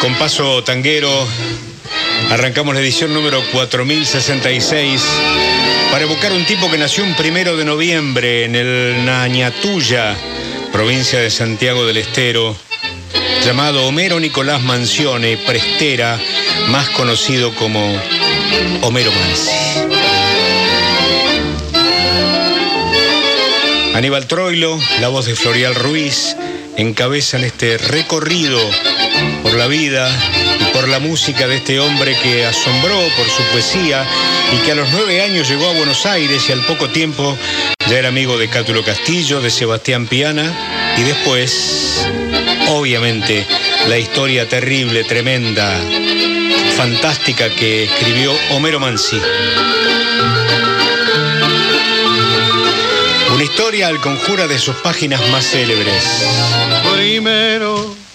Con paso tanguero, arrancamos la edición número 4066 para evocar un tipo que nació un primero de noviembre en el Nañatuya, provincia de Santiago del Estero, llamado Homero Nicolás Mancione, prestera, más conocido como Homero Mansi. Aníbal Troilo, la voz de Florial Ruiz, encabezan este recorrido la vida y por la música de este hombre que asombró por su poesía y que a los nueve años llegó a Buenos Aires y al poco tiempo ya era amigo de Cátulo Castillo, de Sebastián Piana y después, obviamente, la historia terrible, tremenda, fantástica que escribió Homero Mansi. Una historia al conjura de sus páginas más célebres. Primero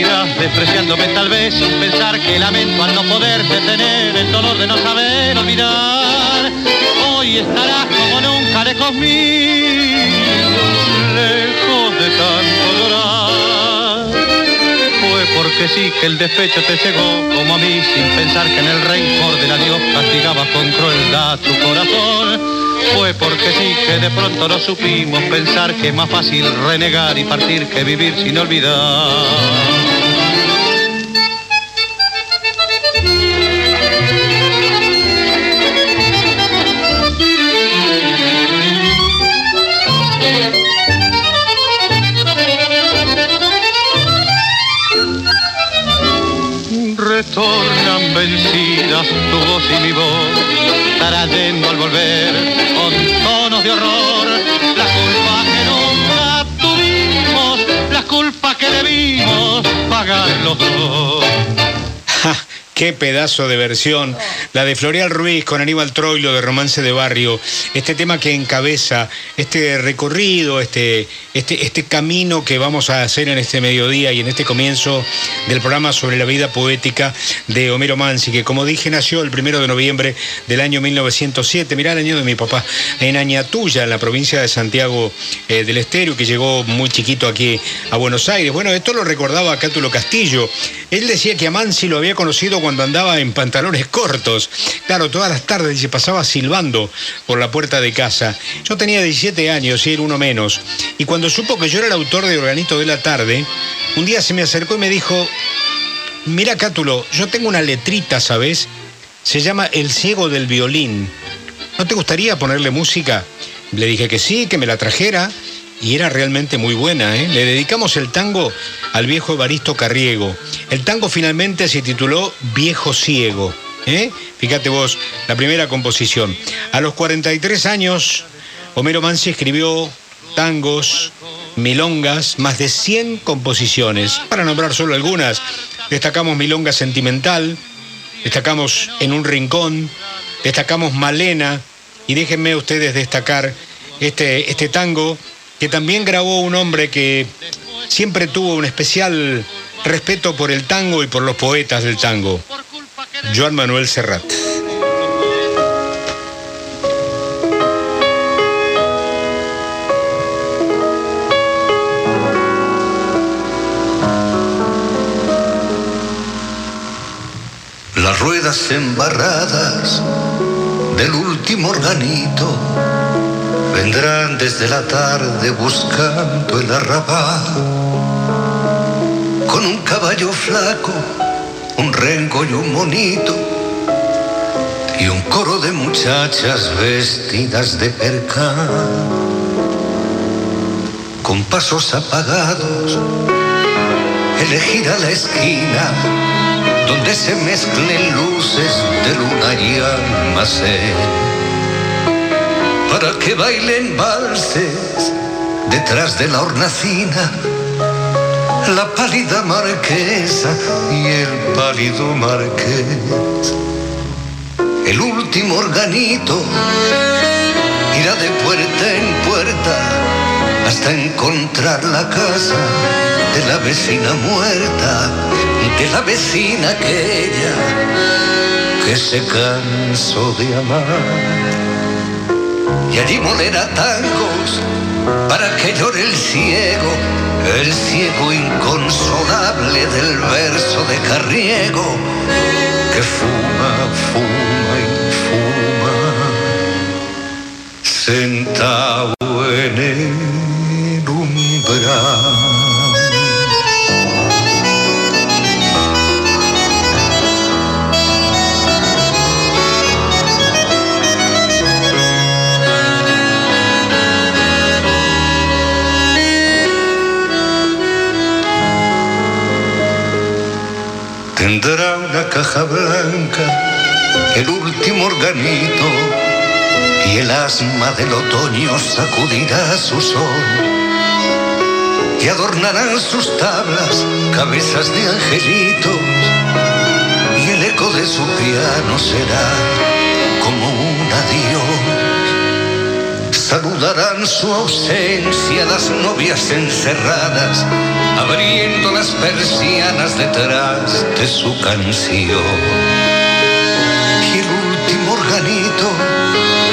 Despreciándome tal vez sin pensar que lamento al no poder detener el dolor de no saber olvidar. Hoy estarás como nunca lejos mío, lejos de tanto llorar. Fue porque sí que el despecho te cegó como a mí sin pensar que en el rencor del adiós castigaba con crueldad tu corazón. Fue porque sí que de pronto no supimos pensar que es más fácil renegar y partir que vivir sin olvidar. Vencidas tu voz y mi voz, trayendo al volver con tonos de horror la culpa que nunca tuvimos, la culpa que debimos pagar los dos. Qué pedazo de versión. La de Floreal Ruiz con Aníbal Troilo de Romance de Barrio. Este tema que encabeza este recorrido, este, este, este camino que vamos a hacer en este mediodía y en este comienzo del programa sobre la vida poética de Homero Mansi, que como dije nació el primero de noviembre del año 1907. Mirá el año de mi papá. En Añatuya, en la provincia de Santiago eh, del Estero, que llegó muy chiquito aquí a Buenos Aires. Bueno, esto lo recordaba Cátulo Castillo. Él decía que a Mansi lo había conocido cuando cuando andaba en pantalones cortos. Claro, todas las tardes se pasaba silbando por la puerta de casa. Yo tenía 17 años y él uno menos. Y cuando supo que yo era el autor de Organito de la Tarde, un día se me acercó y me dijo, mira Cátulo, yo tengo una letrita, ¿sabes? Se llama El ciego del violín. ¿No te gustaría ponerle música? Le dije que sí, que me la trajera y era realmente muy buena. ¿eh? Le dedicamos el tango al viejo Evaristo Carriego. El tango finalmente se tituló Viejo Ciego. ¿eh? Fíjate vos, la primera composición. A los 43 años, Homero Mansi escribió tangos, milongas, más de 100 composiciones. Para nombrar solo algunas, destacamos Milonga Sentimental, destacamos En un Rincón, destacamos Malena, y déjenme ustedes destacar este, este tango que también grabó un hombre que siempre tuvo un especial respeto por el tango y por los poetas del tango, Joan Manuel Serrat. Las ruedas embarradas del último organito vendrán desde la tarde buscando el arrabal. Con un caballo flaco, un rengo y un monito, y un coro de muchachas vestidas de percal. Con pasos apagados, elegida la esquina donde se mezclen luces de luna y almacén para que bailen valses detrás de la hornacina la pálida marquesa y el pálido marqués. El último organito irá de puerta en puerta hasta encontrar la casa de la vecina muerta, de la vecina aquella que se cansó de amar. Y allí molera tangos para que llore el ciego, el ciego inconsolable del verso de Carriego, que fuma, fuma y fuma, sentado en el Tendrá una caja blanca, el último organito, y el asma del otoño sacudirá su sol. Y adornarán sus tablas cabezas de angelitos, y el eco de su piano será como un adiós. Saludarán su ausencia las novias encerradas, abriendo las persianas detrás de su canción. Y el último organito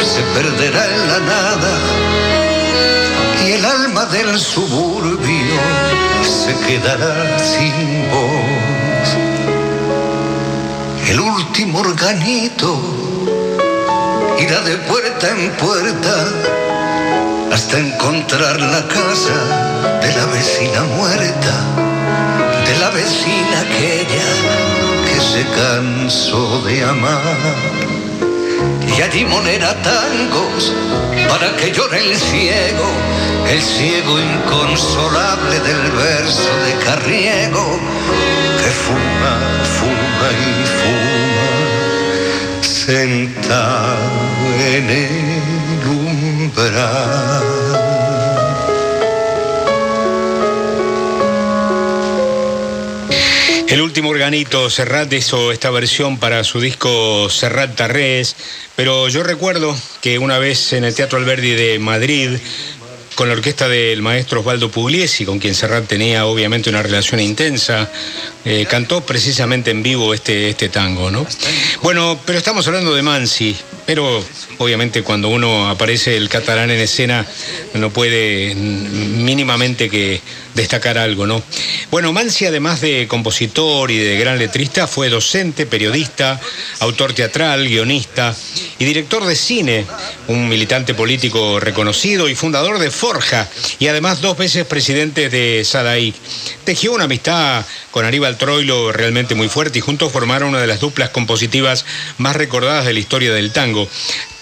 se perderá en la nada, y el alma del suburbio se quedará sin voz. El último organito irá de puerta en puerta hasta encontrar la casa de la vecina muerta, de la vecina aquella que se cansó de amar. Y allí monera tangos para que llore el ciego, el ciego inconsolable del verso de Carriego, que fuma, fuma y fuma, sentado en el umbral. El último organito, Serrat hizo esta versión para su disco Serrat Tarrés, pero yo recuerdo que una vez en el Teatro Alberdi de Madrid, con la orquesta del maestro Osvaldo Pugliesi, con quien Serrat tenía obviamente una relación intensa, eh, cantó precisamente en vivo este, este tango, ¿no? Bueno, pero estamos hablando de Mansi, pero obviamente cuando uno aparece el catalán en escena no puede mínimamente que destacar algo, ¿no? Bueno, Mansi, además de compositor y de gran letrista, fue docente, periodista, autor teatral, guionista y director de cine, un militante político reconocido y fundador de Forja, y además dos veces presidente de Sadaí. Tejió una amistad con Aníbal Troilo realmente muy fuerte y juntos formaron una de las duplas compositivas más recordadas de la historia del tango.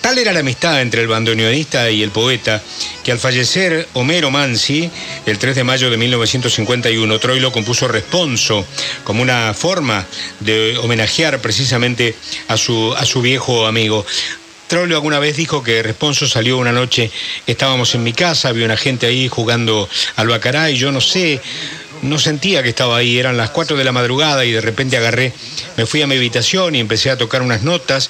Tal era la amistad entre el bandoneonista y el poeta que al fallecer Homero Mansi, el 3 de mayo de 1951, Troilo compuso Responso como una forma de homenajear precisamente a su, a su viejo amigo. Troilo alguna vez dijo que Responso salió una noche, estábamos en mi casa, había una gente ahí jugando al bacará y yo no sé, no sentía que estaba ahí, eran las 4 de la madrugada y de repente agarré, me fui a mi habitación y empecé a tocar unas notas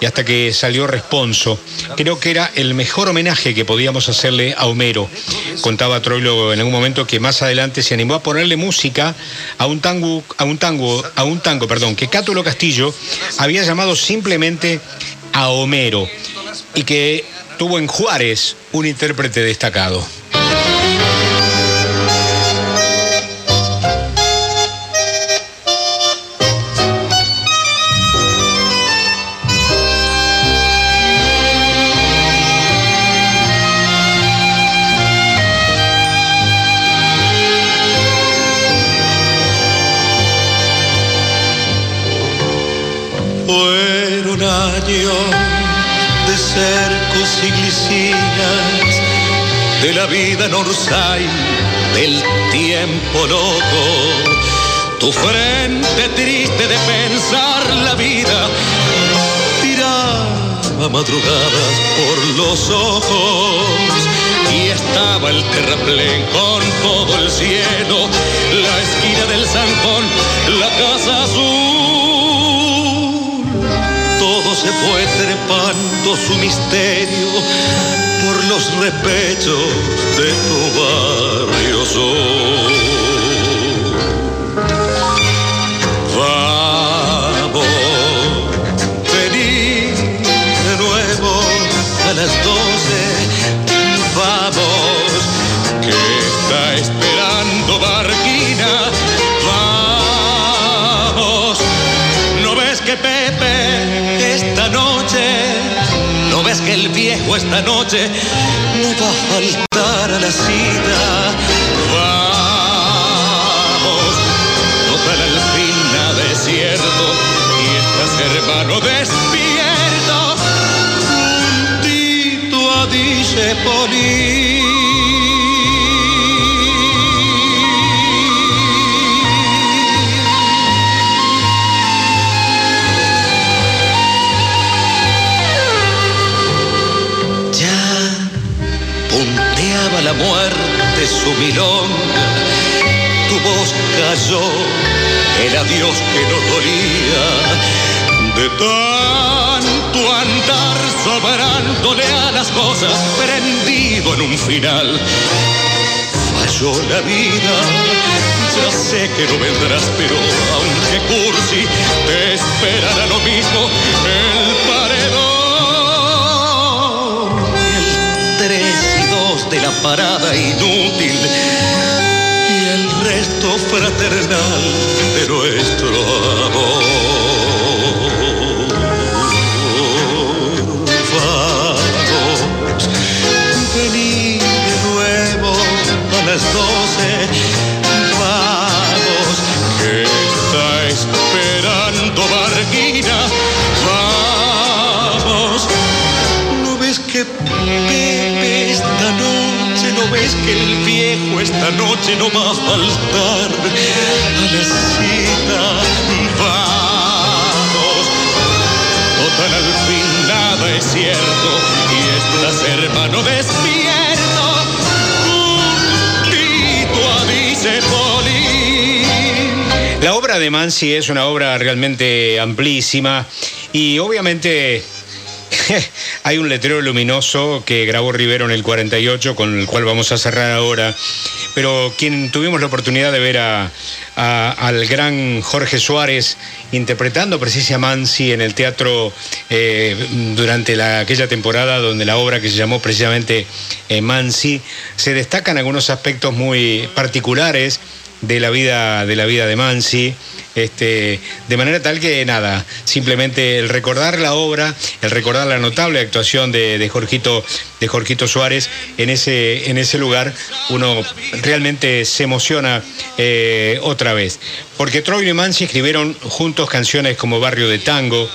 y hasta que salió Responso. Creo que era el mejor homenaje que podíamos hacerle a Homero. Contaba Troilo en algún momento que más adelante se animó a ponerle música a un tango, a un tango, a un tango, perdón, que Cátulo Castillo había llamado simplemente a Homero y que tuvo en Juárez un intérprete destacado. De cercos y glicinas, de la vida en Orsay, del tiempo loco. Tu frente triste de pensar la vida tiraba madrugadas por los ojos y estaba el terraplén con todo el cielo, su misterio por los repechos de tu barrio sol. Vamos, vení de nuevo a las doce. Vamos, que está esperando Barquina. Vamos, ¿no ves que el viejo esta noche no va a faltar a la cita? Vamos, total al fin nada es cierto y estás hermano despierto juntito a dice Ya muerte su milonga, tu voz cayó, el adiós que no dolía, de tanto andar sobrándole a las cosas, prendido en un final. Falló la vida, ya sé que no vendrás, pero aunque cursi, te esperará lo mismo el paredón. De la parada inútil y el resto fraternal de nuestro amor. Viejo esta noche no va a faltar a la cita? Vamos, total al fin nada es cierto y estás hermano despierto. Juntito a Poli. La obra de Mansi es una obra realmente amplísima y obviamente hay un letrero luminoso que grabó Rivero en el 48 con el cual vamos a cerrar ahora, pero quien tuvimos la oportunidad de ver a, al gran Jorge Suárez interpretando precisamente a Mansi en el teatro eh, durante la- aquella temporada donde la obra que se llamó precisamente eh, Mansi, se destacan algunos aspectos muy particulares de la vida de la vida de Mansi este de manera tal que nada simplemente el recordar la obra el recordar la notable actuación de, de Jorgito de Jorgito Suárez en ese en ese lugar uno realmente se emociona eh, otra vez porque Troilo y Mansi escribieron juntos canciones como Barrio de Tango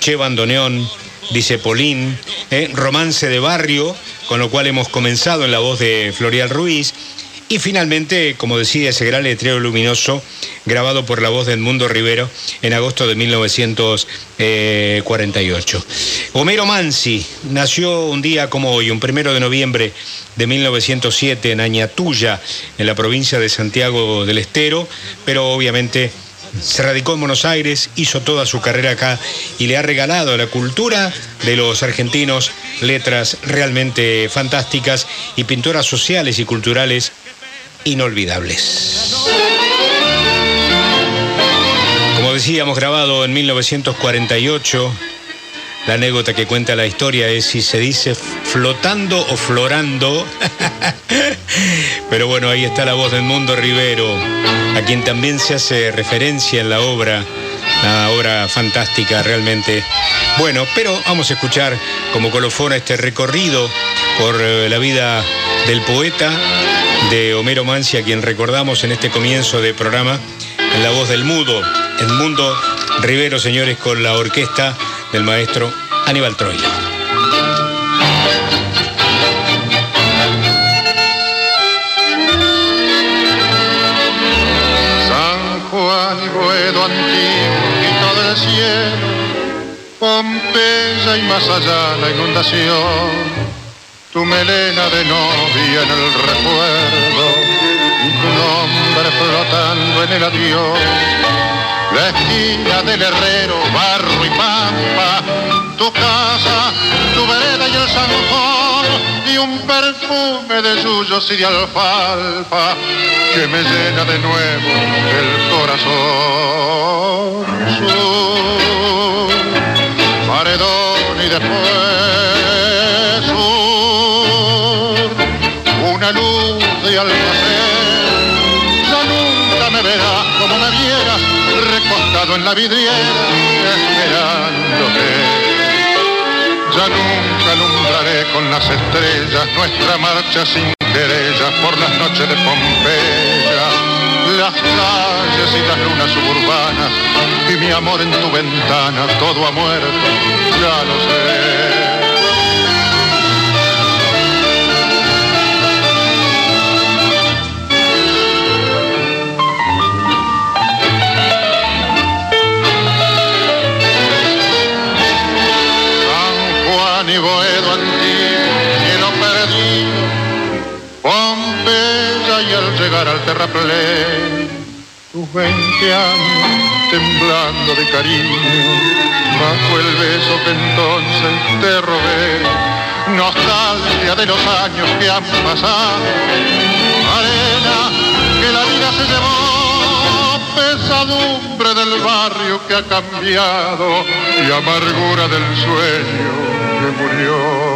Che Bandoneón dice Polín, eh, Romance de Barrio, con lo cual hemos comenzado en la voz de Florial Ruiz. Y finalmente, como decía, ese gran letrero luminoso, grabado por la voz de Edmundo Rivero en agosto de 1948. Homero Mansi nació un día como hoy, un primero de noviembre de 1907 en Añatuya, en la provincia de Santiago del Estero, pero obviamente se radicó en Buenos Aires, hizo toda su carrera acá y le ha regalado a la cultura de los argentinos letras realmente fantásticas y pinturas sociales y culturales inolvidables. Como decíamos, grabado en 1948, la anécdota que cuenta la historia es si se dice flotando o florando. Pero bueno, ahí está la voz del Mundo Rivero, a quien también se hace referencia en la obra, una obra fantástica realmente. Bueno, pero vamos a escuchar como colofón este recorrido por eh, la vida del poeta de Homero Mansi, a quien recordamos en este comienzo de programa, en la voz del mudo, el mundo Rivero, señores, con la orquesta del maestro Aníbal Troilo. Cielo, Pompeya y más allá la inundación, tu melena de novia en el recuerdo, tu nombre flotando en el adiós, la esquina del herrero, barro y pampa, tu casa, tu vereda y el zanjón, y un perfume de yuyos y de alfalfa que me llena de nuevo el corazón. Sur, paredón y después una luz de almacén, ya nunca me verás como me vieras recostado en la vidriera esperándote. Ya nunca alumbraré con las estrellas nuestra marcha sin querellas por las noches de Pompeya, las calles y las lunas suburbanas y mi amor en tu ventana, todo ha muerto, ya lo sé. Al terraplén, tus 20 años temblando de cariño, bajo el beso que entonces te robé, nostalgia de los años que han pasado, arena que la vida se llevó, pesadumbre del barrio que ha cambiado. Y amargura del sueño que murió.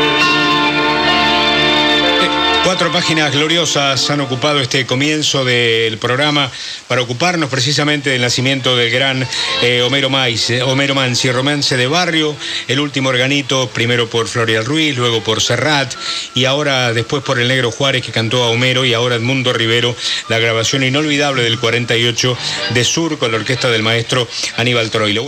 Cuatro páginas gloriosas han ocupado este comienzo del programa para ocuparnos precisamente del nacimiento del gran eh, Homero, Mais, eh, Homero Mansi, romance de barrio, el último organito, primero por Florial Ruiz, luego por Serrat y ahora después por el Negro Juárez que cantó a Homero y ahora Edmundo Rivero, la grabación inolvidable del 48 de Sur con la orquesta del maestro Aníbal Troilo.